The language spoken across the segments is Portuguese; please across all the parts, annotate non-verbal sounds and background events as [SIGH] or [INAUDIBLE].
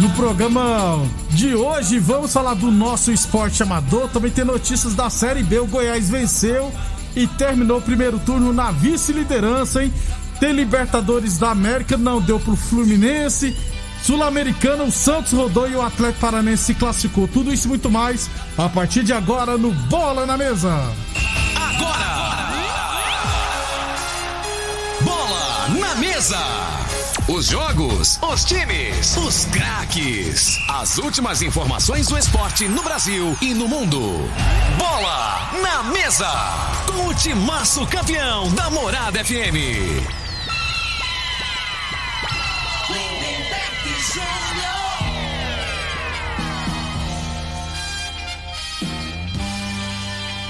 No programa de hoje, vamos falar do nosso esporte amador. Também tem notícias da Série B. O Goiás venceu e terminou o primeiro turno na vice-liderança, hein? Tem Libertadores da América, não deu pro Fluminense. Sul-Americana, o Santos rodou e o Atlético Paranense se classificou. Tudo isso e muito mais a partir de agora no Bola na Mesa. Agora! Bola na mesa! Os jogos, os times, os craques. As últimas informações do esporte no Brasil e no mundo. Bola na mesa! Com o timaço campeão da Morada FM.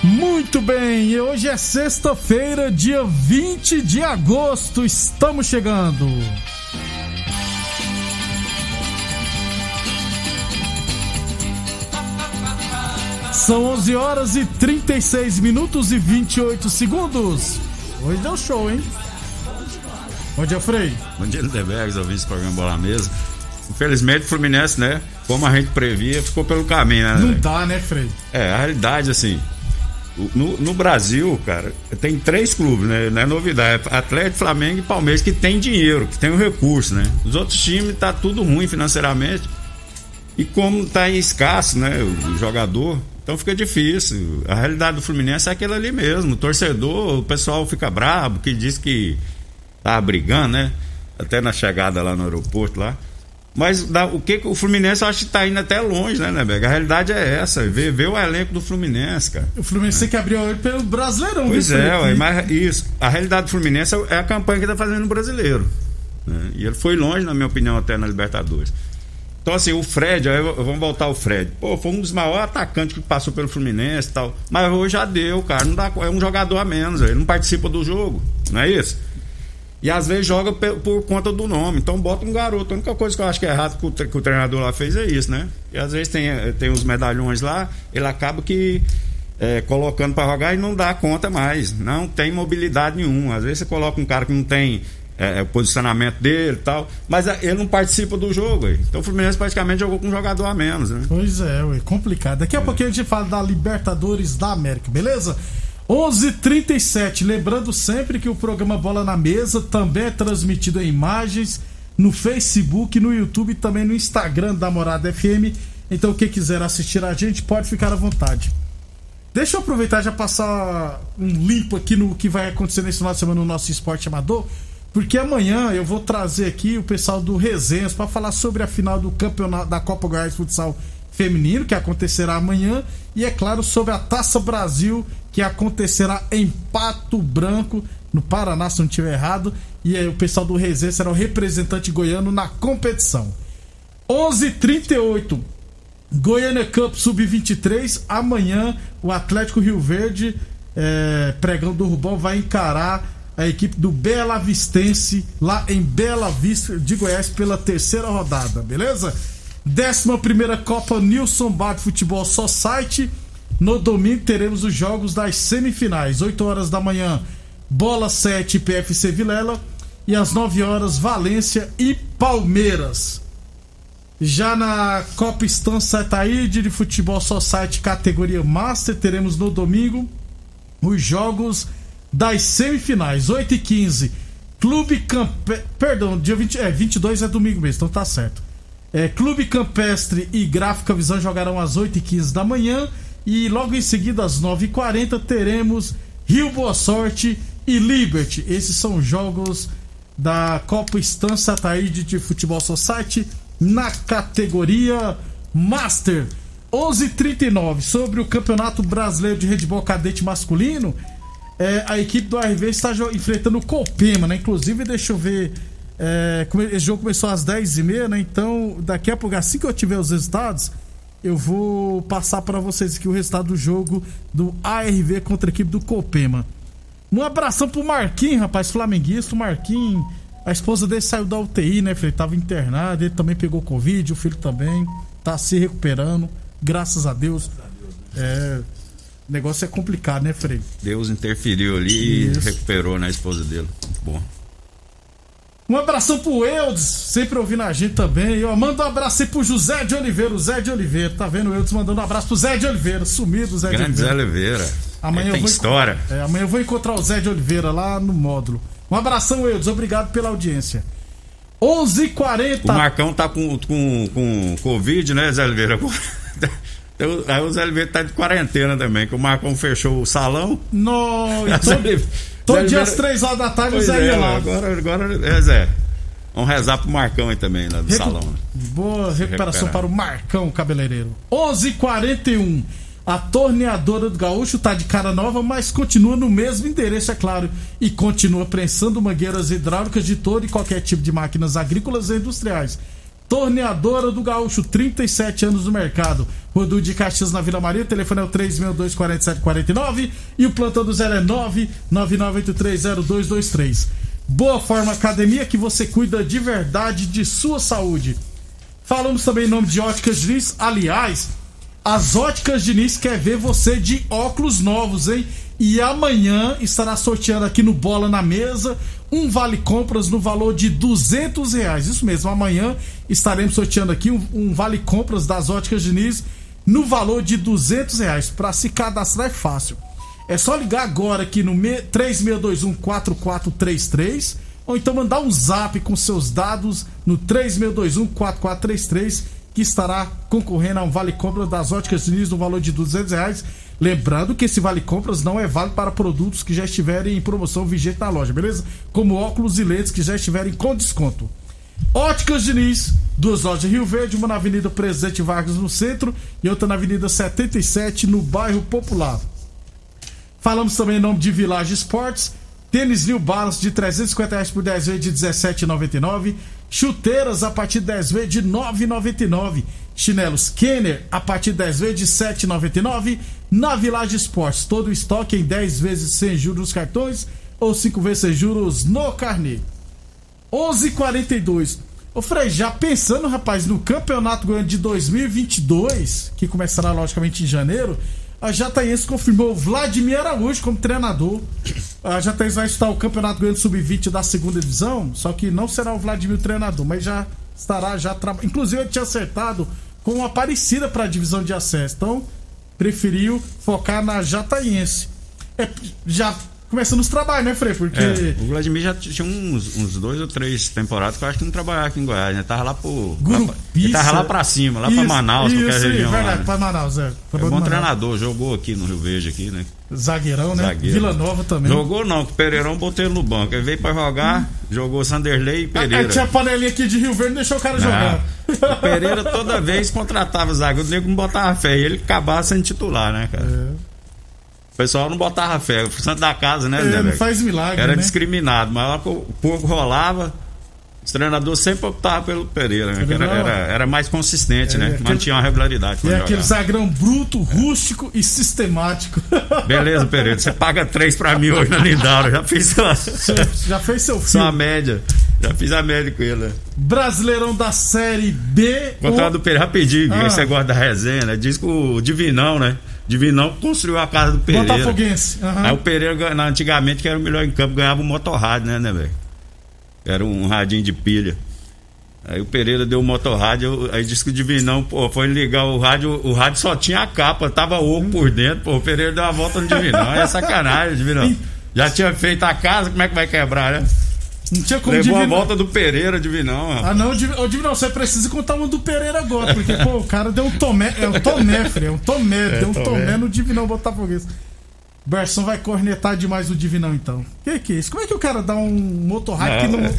Muito bem, e hoje é sexta-feira, dia 20 de agosto. Estamos chegando. São 11 horas e 36 minutos e 28 segundos. Hoje deu show, hein? Bom dia, Frei. Bom dia, Lindeberg, ouvintes do programa Bola Mesa. Infelizmente, o Fluminense, né? Como a gente previa, ficou pelo caminho, né? Não dá, né, Frei? É, a realidade, assim. No, no Brasil, cara, tem três clubes, né? Não é novidade. É Atlético, Flamengo e Palmeiras que tem dinheiro, que tem o recurso, né? Os outros times tá tudo ruim financeiramente. E como tá escasso, né? O jogador, então fica difícil. A realidade do Fluminense é aquela ali mesmo. O torcedor, o pessoal fica brabo, que diz que tá brigando, né? Até na chegada lá no aeroporto lá. Mas dá- o que o Fluminense eu acho que tá indo até longe, né, Neberg? A realidade é essa. Vê, vê o elenco do Fluminense, cara. O Fluminense tem que abrir o olho pelo Brasileirão, Pois é, ué, mas isso. A realidade do Fluminense é a campanha que tá fazendo no brasileiro. né? E ele foi longe, na minha opinião, até na Libertadores. Então, assim, o Fred, aí, vamos voltar ao Fred. Pô, foi um dos maiores atacantes que passou pelo Fluminense e tal. Mas hoje já deu, cara. Não dá, é um jogador a menos, ele não participa do jogo. Não é isso? E às vezes joga por conta do nome. Então bota um garoto. A única coisa que eu acho que é errado que o, que o treinador lá fez é isso, né? E às vezes tem, eh, tem os medalhões lá, ele acaba que eh, colocando para jogar e não dá conta mais. Não tem mobilidade nenhuma. Às vezes você coloca um cara que não tem eh, o posicionamento dele e tal, mas eh, ele não participa do jogo. aí. Então o Fluminense praticamente jogou com um jogador a menos, né? Pois é, ué, complicado. Daqui a pouquinho a gente fala da Libertadores da América, beleza? 11:37. Lembrando sempre que o programa Bola na Mesa também é transmitido em imagens no Facebook, no YouTube e também no Instagram da Morada FM. Então, quem quiser assistir a gente pode ficar à vontade. Deixa eu aproveitar e já passar um limpo aqui no que vai acontecer nesse final de semana no nosso esporte amador. Porque amanhã eu vou trazer aqui o pessoal do Resenhas para falar sobre a final do campeonato da Copa Goiás Futsal Feminino, que acontecerá amanhã, e é claro, sobre a Taça Brasil, que acontecerá em Pato Branco, no Paraná, se não estiver errado. E aí, o pessoal do Resenhas será o representante goiano na competição. 11:38 Goiânia Cup Sub-23. Amanhã o Atlético Rio Verde, é, pregão do Rubão, vai encarar a equipe do Bela Vistense lá em Bela Vista de Goiás pela terceira rodada, beleza? 11 Copa Nilson Bad Futebol Society. No domingo teremos os jogos das semifinais. 8 horas da manhã, Bola 7 PFC Vilela. E às 9 horas, Valência e Palmeiras. Já na Copa Stan Setaíde de Futebol Society categoria Master, teremos no domingo os jogos das semifinais, 8 e 15 Clube Campe... Perdão, dia 20... é, 22 é domingo mesmo, então tá certo. É, Clube Campestre e Gráfica Visão jogarão às 8 e 15 da manhã. E logo em seguida, às 9 e 40 teremos Rio Boa Sorte e Liberty. Esses são jogos da Copa Estância Taíde de Futebol Society na categoria Master. 11:39 sobre o Campeonato Brasileiro de Handball Cadete Masculino. É, a equipe do ARV está enfrentando o Copema, né? Inclusive, deixa eu ver. É, esse jogo começou às 10h30, né? Então, daqui a pouco, assim que eu tiver os resultados, eu vou passar para vocês aqui o resultado do jogo do ARV contra a equipe do Copema. Um abração pro Marquinhos, rapaz, flamenguista. O Marquinhos, a esposa dele saiu da UTI, né? Ele tava internado, ele também pegou Covid, o filho também. Tá se recuperando, graças a Deus. É, o negócio é complicado, né, Frei? Deus interferiu ali Isso. e recuperou na esposa dele. Muito bom. Um abração pro Eudes, sempre ouvindo a gente também. Eu mando um abraço aí pro José de Oliveira, o Zé de Oliveira. Tá vendo o Eudes mandando um abraço pro Zé de Oliveira, sumido Zé Grande de Zé Oliveira. Oliveira. Amanhã Ele eu tem vou história. É, amanhã eu vou encontrar o Zé de Oliveira lá no módulo. Um abração, Eudes, obrigado pela audiência. 11:40 O Marcão tá com, com, com Covid, né, Zé Oliveira? Então, Aí o Zé Oliveira tá de quarentena também, que o Marcão fechou o salão. [LAUGHS] Zé todo, todo dia às 3 horas da tarde o Zé ia é, lá. agora, agora é Zé. Vamos rezar pro Marcão aí também, lá do Recu- salão. né? Boa recuperação recuperar. para o Marcão Cabeleireiro. 11:41. A torneadora do Gaúcho tá de cara nova, mas continua no mesmo endereço, é claro, e continua prensando mangueiras hidráulicas de todo e qualquer tipo de máquinas agrícolas e industriais. Torneadora do Gaúcho, 37 anos no mercado. Rodul de Caxias na Vila Maria, o telefone é o 3624749 e o plantão do zero é 999830223. Boa Forma Academia que você cuida de verdade de sua saúde. Falamos também em nome de Óticas Diniz. Aliás, as Óticas Diniz quer ver você de óculos novos, hein? E amanhã estará sorteando aqui no Bola na Mesa um vale compras no valor de 200 reais. Isso mesmo, amanhã estaremos sorteando aqui um, um vale compras das Óticas Diniz no valor de 200 reais. Para se cadastrar é fácil. É só ligar agora aqui no me- 3621-4433 ou então mandar um zap com seus dados no 3621-4433 que estará concorrendo a um vale compras das óticas Diniz no valor de 200 reais. Lembrando que esse vale compras não é válido para produtos que já estiverem em promoção vigente na loja, beleza? Como óculos e lentes que já estiverem com desconto. Óticas Diniz, duas lojas em Rio Verde, uma na Avenida Presidente Vargas no centro e outra na Avenida 77 no bairro Popular. Falamos também em nome de Village Esportes. Tênis New Balance de 350 reais por 10 vezes de 17,99. Chuteiras a partir de 10 vezes de 9,99. Chinelos Kenner a partir de 10 vezes de 7,99. Na Village Esportes, todo o estoque em 10 vezes sem juros nos cartões ou 5 vezes sem juros no carnê. 11:42. Ô Frei, já pensando, rapaz, no Campeonato Goiano de 2022, que começará logicamente em janeiro, a Jataiense confirmou Vladimir Araújo como treinador. A Jataiense vai estar o Campeonato Goiano Sub-20 da segunda divisão, só que não será o Vladimir o treinador, mas já estará já trabalhando. Inclusive ele tinha acertado com uma parecida para a divisão de acesso. Então, preferiu focar na Jataiense. É, já começando os trabalhos, né, Frei? Porque É, o Vladimir já tinha uns, uns dois ou três temporadas que eu acho que não trabalhava aqui em Goiás, né? Tava lá pro. lá pra- ele tava lá pra cima, lá pra Isso, Manaus, isso, qualquer isso, região. lá, verdade, né? pra Manaus, é. É Pra bom treinador, jogou aqui no Rio Verde, aqui, né? Zagueirão, né? Zagueiro. Vila Nova também. Jogou não, que o Pereirão botei ele no banco. Ele veio pra jogar, jogou Sanderlei e Aí Pereira. tinha a panelinha aqui de Rio Verde, deixou o cara Ah, jogar. o Pereira toda vez contratava zagueiro, o nego não botava fé. E ele acabava sendo titular, né, cara? O pessoal não botava fé. O santo da casa, né, É, Beck? faz milagre, Era né? discriminado, mas o pouco rolava, os treinadores sempre optavam pelo Pereira, né? que era, era, era mais consistente, É, né? aquele- Mantinha uma regularidade E é aquele jogava. zagrão bruto, rústico e sistemático. [LAUGHS] Beleza, Pereira, você paga três pra mim hoje na Lindaura. Já fiz sua, Já fez seu sua filme. média. Já fiz a média com ele. né? Brasileirão da Série B. Contrato do Pereira, rapidinho, Ah. esse negócio da resenha, né? Diz que o Divinão, né? Divinão construiu a casa do Pereira. Botafoguense. aham. Aí o Pereira, antigamente, que era o melhor em campo, ganhava um motorrádio, né, né, velho? Era um radinho de pilha. Aí o Pereira deu o motorrádio, aí disse que o Divinão, pô, foi ligar o rádio, o rádio só tinha a capa, tava oco por dentro, pô, o Pereira deu uma volta no Divinão, é sacanagem, Divinão. [LAUGHS] Já tinha feito a casa, como é que vai quebrar, né? Não tinha como Levou a Divinão- volta do Pereira, Divinão. Ah, não, ô, Divinão, você precisa contar uma do Pereira agora, porque, pô, o cara deu um tomé, é um tomé, Frei, é um tomé, deu um tomé. tomé no Divinão Botafoguense. Berson vai cornetar demais o Divinão, então. Que que é isso? Como é que o cara dá um Não, não... é.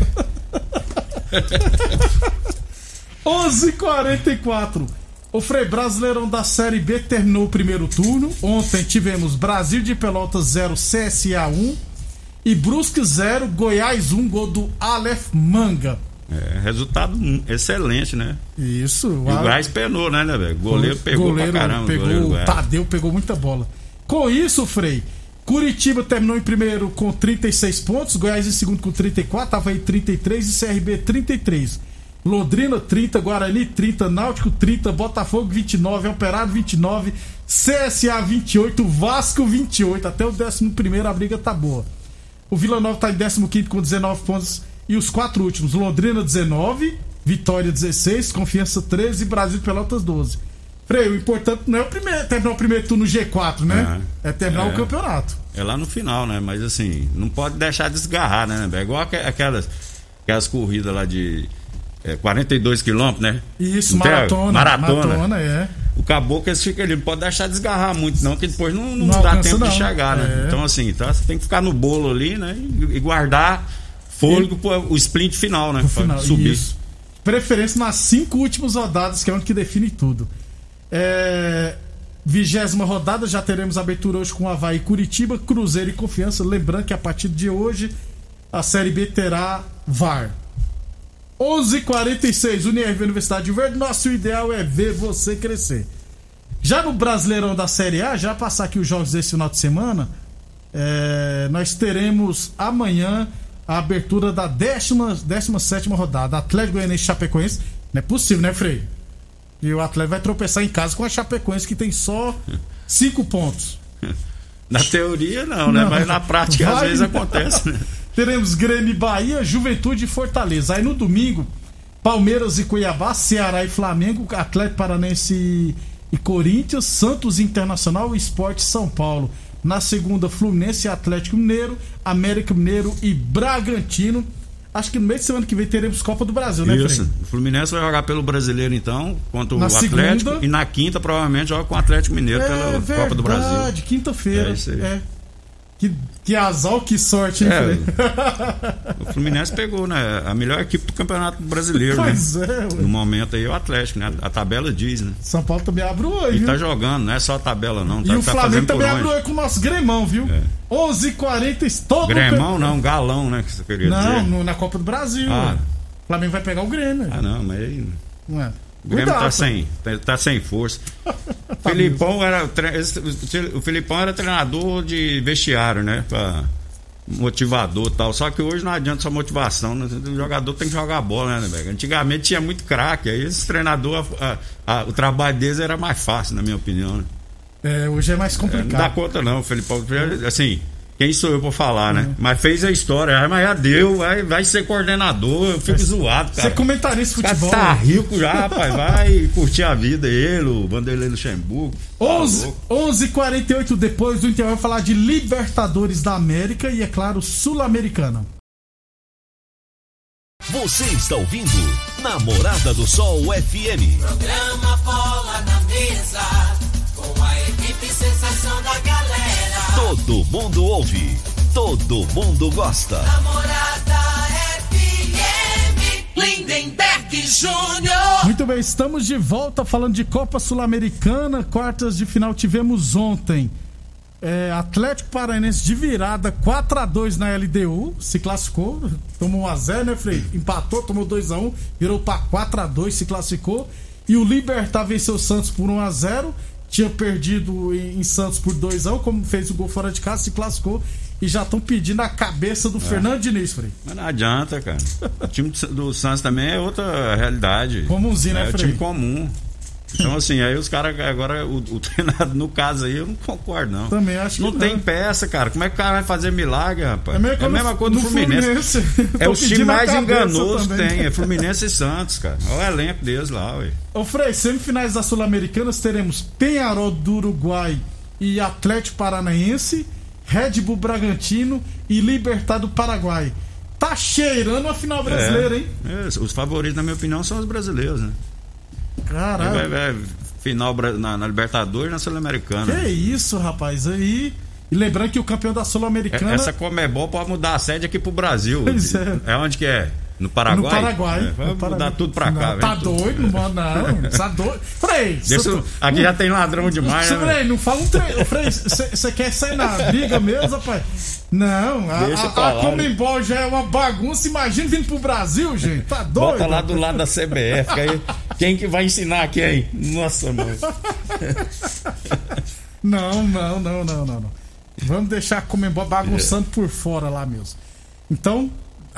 11:44. O Frei Brasileirão da Série B terminou o primeiro turno. Ontem tivemos Brasil de Pelotas 0, CSA 1 e Brusque 0, Goiás 1, gol do Aleph Manga. É, resultado excelente, né? Isso, E o Gás penou, né, né, velho? Goleiro pegou goleiro pra caramba. o pegou, goleiro Goiás. Tadeu pegou muita bola. Com isso, Frei, Curitiba terminou em primeiro com 36 pontos, Goiás em segundo com 34, Havaí 33 e CRB 33. Londrina 30, Guarani 30, Náutico 30, Botafogo 29, Operário 29, CSA 28, Vasco 28. Até o 11 a briga tá boa. O Vila Nova tá em 15 com 19 pontos. E os quatro últimos: Londrina 19, Vitória 16, Confiança 13 e Brasil Pelotas 12. Freio, o importante não é o primeiro, terminar o primeiro turno no G4, né? É, terminar o É. campeonato. É lá no final, né? Mas assim, não pode deixar desgarrar, né? É igual aque- aquelas, aquelas corridas lá de é, 42 quilômetros, né? Isso, maratona. Maratona. Maratona, é. O caboclo eles ficam ali, não pode deixar desgarrar muito, não, que depois não, não, Não dá tempo não. de chegar, né? É. Então, assim, tá, você tem que ficar no bolo ali, né? E, e guardar fôlego pro o sprint final, né? Final, subir. isso. Preferência nas cinco últimas rodadas, que é onde que define tudo. É, Vigésima rodada, já teremos abertura hoje com Havaí, Curitiba, Cruzeiro e Confiança. Lembrando que a partir de hoje a Série B terá VAR. 11:46 Unirv Universidade de Verde. Nosso ideal é ver você crescer. Já no Brasileirão da Série A, já passar aqui os jogos desse final de semana, é, nós teremos amanhã a abertura da 17 rodada. Atlético Goianiense Chapecoense. Não é possível, né, Frei? E o Atlético vai tropeçar em casa com a Chapecoense, que tem só 5 pontos. [LAUGHS] Na teoria, não, né? Não. Mas na prática, às vezes acontece, né? [LAUGHS] Teremos Grêmio e Bahia, Juventude e Fortaleza. Aí no domingo, Palmeiras e Cuiabá, Ceará e Flamengo, Atlético Paranense e, Corinthians, Santos Internacional e Esporte São Paulo. Na segunda, Fluminense e Atlético Mineiro, América Mineiro e Bragantino. Acho que no meio de semana que vem teremos Copa do Brasil, né, Isso. Frei? O Fluminense vai jogar pelo brasileiro, então, contra o Na Atlético. segunda- E na quinta, provavelmente, joga com o Atlético Mineiro pela Copa do Brasil. verdade, quinta-feira. É isso aí. É. Que, que azar, que sorte, hein, É? O Fluminense pegou, né? A melhor equipe do Campeonato Brasileiro, Pois né? é, ué. No momento aí, o Atlético, né? A tabela diz, né? São Paulo também abre o olho, E viu? tá jogando, não é só a tabela, não. Tá, E o tá Flamengo também abre o olho com o nosso Gremão, viu? É. 11h40, todo Gremão não, galão, né? Que você queria Não, dizer. na Copa do Brasil. Ah. O Flamengo vai pegar o Grêmio. Ah, não, mas aí. Não é? O Grêmio tá sem, tá, tá sem força. [LAUGHS] Tá Filipão era, o Filipão era treinador de vestiário, né? Pra motivador e tal. Só que hoje não adianta só motivação. Né? O jogador tem que jogar bola, né, velho? Antigamente tinha muito craque. Aí esse treinador, a- a- o trabalho deles era mais fácil, na minha opinião. Né? É, hoje é mais É, Não dá complicado. conta, não. O Filipão, assim, quem sou eu pra falar, né? Mas fez a história. Mas já deu, vai, vai ser coordenador. Eu fico zoado, Você cara. é comentarista de O cara futebol. tá né? rico já, rapaz. Vai curtir a vida, ele, o Vanderlei Luxemburgo. Tá 11 louco. 11h48 depois do intervalo, falar de Libertadores da América e, é claro, Sul-Americana. Você está ouvindo Namorada do Sol FM. Programa Bola na Mesa, com a equipe sensação da galera. Todo mundo ouve, todo mundo gosta. Namorada FM, Lindenberg Júnior. Muito bem, estamos de volta falando de Copa Sul-Americana. Quartas de final tivemos ontem. É, Atlético Paranaense de virada 4 a 2 na LDU, se classificou, tomou 1 a 0, né, Frei? Empatou, tomou 2 a 1, virou para 4 a 2, se classificou. E o Libertar venceu o Santos por 1 a 0, tinha perdido em, em Santos por 2 a 1, como fez o gol fora de casa, se classificou e já estão pedindo a cabeça do Fernando Diniz, Frei. Mas não adianta, cara. O time do Santos também é outra realidade. Comumzinho, né, É o Frei? time comum. Então, assim, aí os caras, agora, o, o [LAUGHS] treinador, no caso aí, eu não concordo, não. Também acho que não. não. tem peça, cara. Como é que o cara vai fazer milagre, rapaz? É, meio a mesma coisa do Fluminense. Fluminense. [LAUGHS] É o time mais enganoso que tem. É Fluminense e Santos, cara. Olha o elenco deles lá, ué. Ô Frei, semifinais da Sul-Americanas teremos Penharol do Uruguai e Atlético Paranaense, Red Bull Bragantino e Libertad do Paraguai. Tá cheirando a final brasileira, hein? É, os favoritos, na minha opinião, são os brasileiros, né? Caralho. Vai- vai- final bra- na, na Libertadores e na Sul-Americana. Que isso, rapaz. Aí. E lembrando que o campeão da É- Sul-Americana. Essa Comebol pode mudar a sede aqui pro Brasil. Pois é. onde que é? No Paraguai? No Paraguai. É, vai mudar tudo pra cá. Não, vem tá doido? Não, manda, não. Tá doido. Frei, eu- aqui já tem ladrão demais, né? Frei, velho? não fala um treino. Frei, você quer sair na briga mesmo, rapaz? Não, a, Deixa a, a Comembol já é uma bagunça. Imagina vindo pro Brasil, gente. Tá doido? Bota lá do lado da CBF. aí, quem que vai ensinar quem? Nossa, mano. [LAUGHS] Não, não, não, não, não, não. Vamos deixar a Comembol bagunçando por fora lá mesmo. Então,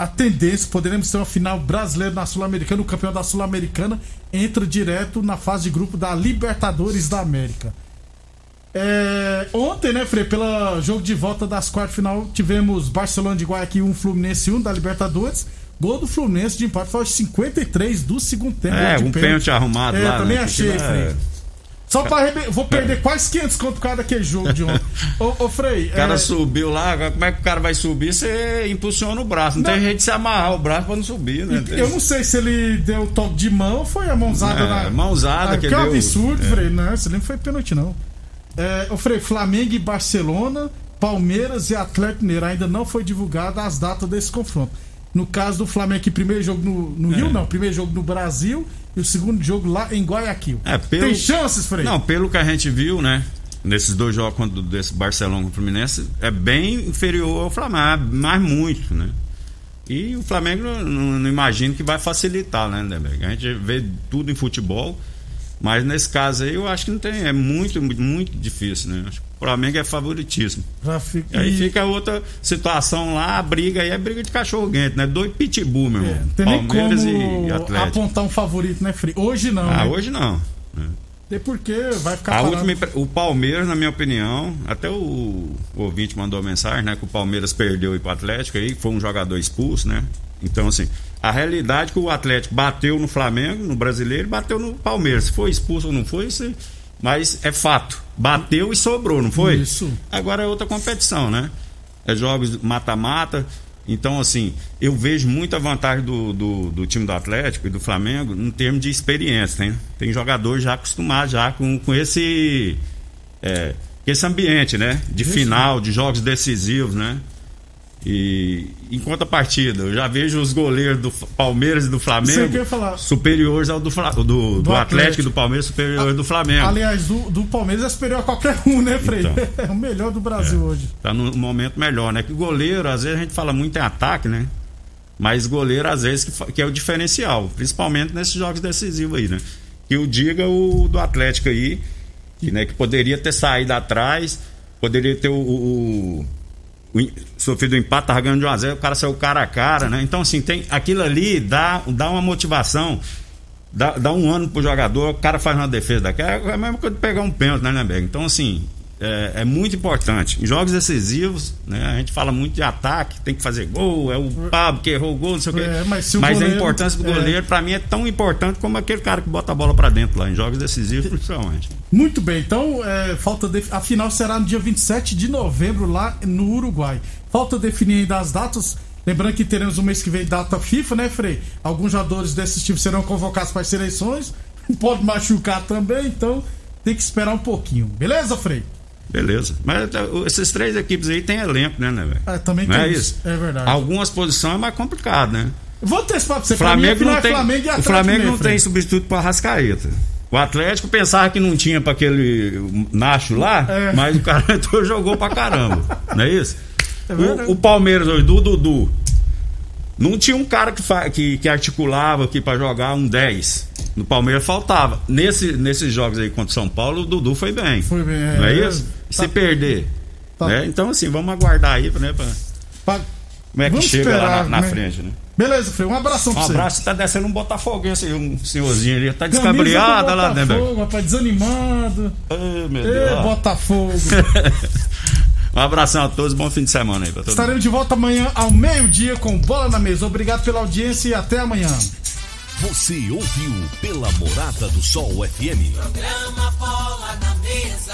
a tendência, poderemos ter uma final brasileira na Sul-Americana. O campeão da Sul-Americana entra direto na fase de grupo da Libertadores da América. É, ontem, né, Frei, pelo jogo de volta das quartas final, tivemos Barcelona de Guayaquil 1, Fluminense 1 da Libertadores. Gol do Fluminense de empate foi aos 53 do segundo tempo. É, um pênalti arrumado É, lá. também né? achei, Frei. é- Só pra arrebe... Vou perder quase 500 conto por causa daquele jogo de ontem. ô, ô, Frei, O cara é, subiu lá, agora como é que o cara vai subir? Você impulsiona o braço. Não, Não. tem jeito de se amarrar o braço pra não subir, né? Eu não sei se ele deu toque de mão ou foi a mãozada É, na. mãozada ah, que que é um deu. absurdo, É. Frei. Não, isso nem foi pênalti, não. É, ô, Frei, Flamengo e Barcelona, Palmeiras e Atlético Mineiro. Ainda não foi divulgada as datas desse confronto. No caso do Flamengo, que primeiro jogo no, no Rio, É. não. Primeiro jogo no Brasil e o segundo jogo lá em Guayaquil. É, pelo- Tem chances, Frei? Não, pelo que a gente viu, né? Nesses dois jogos contra desse Barcelona com o Fluminense, é bem inferior ao Flamengo, mas muito, né? E o Flamengo não, não, não imagino que vai facilitar, né, Lindenberg? A gente vê tudo em futebol, mas nesse caso aí eu acho que não tem. É muito, muito difícil, né? Acho que o Flamengo é favoritismo. Fica. E aí e- fica outra situação lá, a briga aí é briga de cachorro-quente, né? Dois pitbull, meu é, irmão. não tem nem Palmeiras como e Atlético. apontar um favorito, né, Frei? Hoje não. Ah, né? hoje não. né? Até porque vai ficar A última, o Palmeiras, na minha opinião, até o, o ouvinte mandou mensagem, né? Que o Palmeiras perdeu para o Atlético aí, foi um jogador expulso, né? Então, assim, a realidade é que o Atlético bateu no Flamengo, no brasileiro, e bateu no Palmeiras. Se foi expulso ou não foi, mas é fato. Bateu e sobrou, não foi? Isso. Agora é outra competição, né? É jogos mata-mata. Então, assim, eu vejo muita vantagem do, do, do time do Atlético e do Flamengo em termos de experiência. Tem, tem jogadores já acostumados já com, com esse, é, esse ambiente, né? De final, de jogos decisivos, né? E em contrapartida, eu já vejo os goleiros do Palmeiras e do Flamengo superiores ao do, do, do, Do Atlético e do Palmeiras, superiores do Flamengo. Aliás, do, do Palmeiras é superior a qualquer um, né, Frei? Então. [LAUGHS] É o melhor do Brasil hoje. tá num momento melhor, né? Que goleiro, às vezes a gente fala muito em ataque, né? Mas goleiro, às vezes, que, que é o diferencial, principalmente nesses jogos decisivos aí, né? Que o diga o do Atlético aí, que, né, que poderia ter saído atrás, poderia ter o. o, sofrido um empate, tava ganhando de 1x0, o cara saiu cara a cara, né? Então, assim, tem, aquilo ali dá, dá uma motivação, dá, dá um ano pro jogador, o cara faz uma defesa daquela, é a mesma coisa de pegar um pênalti, né, Lemberg? Então, assim, é, é muito importante. Em jogos decisivos, né, a gente fala muito de ataque, tem que fazer gol, é o Pablo que errou o gol, não sei o quê. É, mas o a goleiro- importância do é. goleiro, pra mim, é tão importante como aquele cara que bota a bola pra dentro lá, em jogos decisivos, principalmente. Muito bem, então é, falta def- a final será no dia 27 de novembro lá no Uruguai. Falta definir ainda as datas. Lembrando que teremos o mês que vem data FIFA, né, Frei? Alguns jogadores desses tipos serão convocados para as seleções. [LAUGHS] Pode machucar também, então tem que esperar um pouquinho. Beleza, Frei? Beleza. Mas tá, essas três equipes aí tem elenco, né, né, velho? Ah, também Não tem é isso. É verdade. Algumas posições é mais complicado, né? Vou antecipar pra você. O Flamengo pra mim, não é tem, Flamengo e o Flamengo mesmo, não tem substituto para Rascaeta. O Atlético pensava que não tinha para aquele Nacho lá, É. mas o cara [LAUGHS] jogou pra caramba. Não é isso? É o, o Palmeiras hoje, do Dudu, não tinha um cara que, que, que articulava aqui para jogar um 10. No Palmeiras faltava. Nesse, nesses jogos aí contra o São Paulo, o Dudu foi bem. Foi bem, é. Não é isso? Se perder. tá- né? Então, assim, vamos aguardar aí, né? Pra, Pa- como é que Vamos chega lá esperar, na, na né? frente, né? Beleza, Frei. Um abração pra Um você. abraço, tá descendo um botafoguense aí, um senhorzinho ali. Tá descabriado do lá, né, Botafogo, velho? rapaz, desanimado. Ai, meu Deus. ó. Botafogo. [LAUGHS] Um abração a todos, bom fim de semana aí pra todos. Estaremos de volta amanhã ao meio-dia com Bola na Mesa. Obrigado pela audiência e até amanhã. Você ouviu pela Morada do Sol FM. Programa Bola na Mesa,